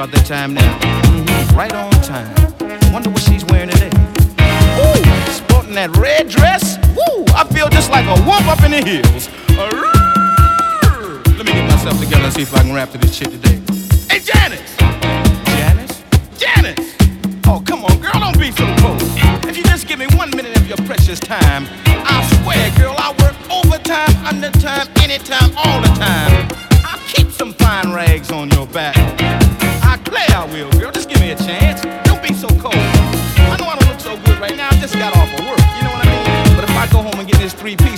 about that time now. Mm-hmm, right on time. Wonder what she's wearing today. Ooh, sporting that red dress. Woo, I feel just like a whoop up in the hills. Let me get myself together and see if I can rap to this chick today. Hey, Janice! Janice? Janice! Oh, come on, girl, don't be so cold. If you just give me one minute of your precious time, I swear, girl, I work overtime, undertime, anytime, all the time. I'll keep some fine rags on your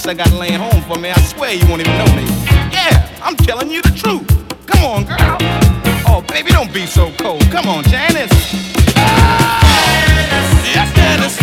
piece I got laying home for me, I swear you won't even know me. Yeah, I'm telling you the truth. Come on, girl. Oh, baby, don't be so cold. Come on, Janice. Ah! Yes, Janice.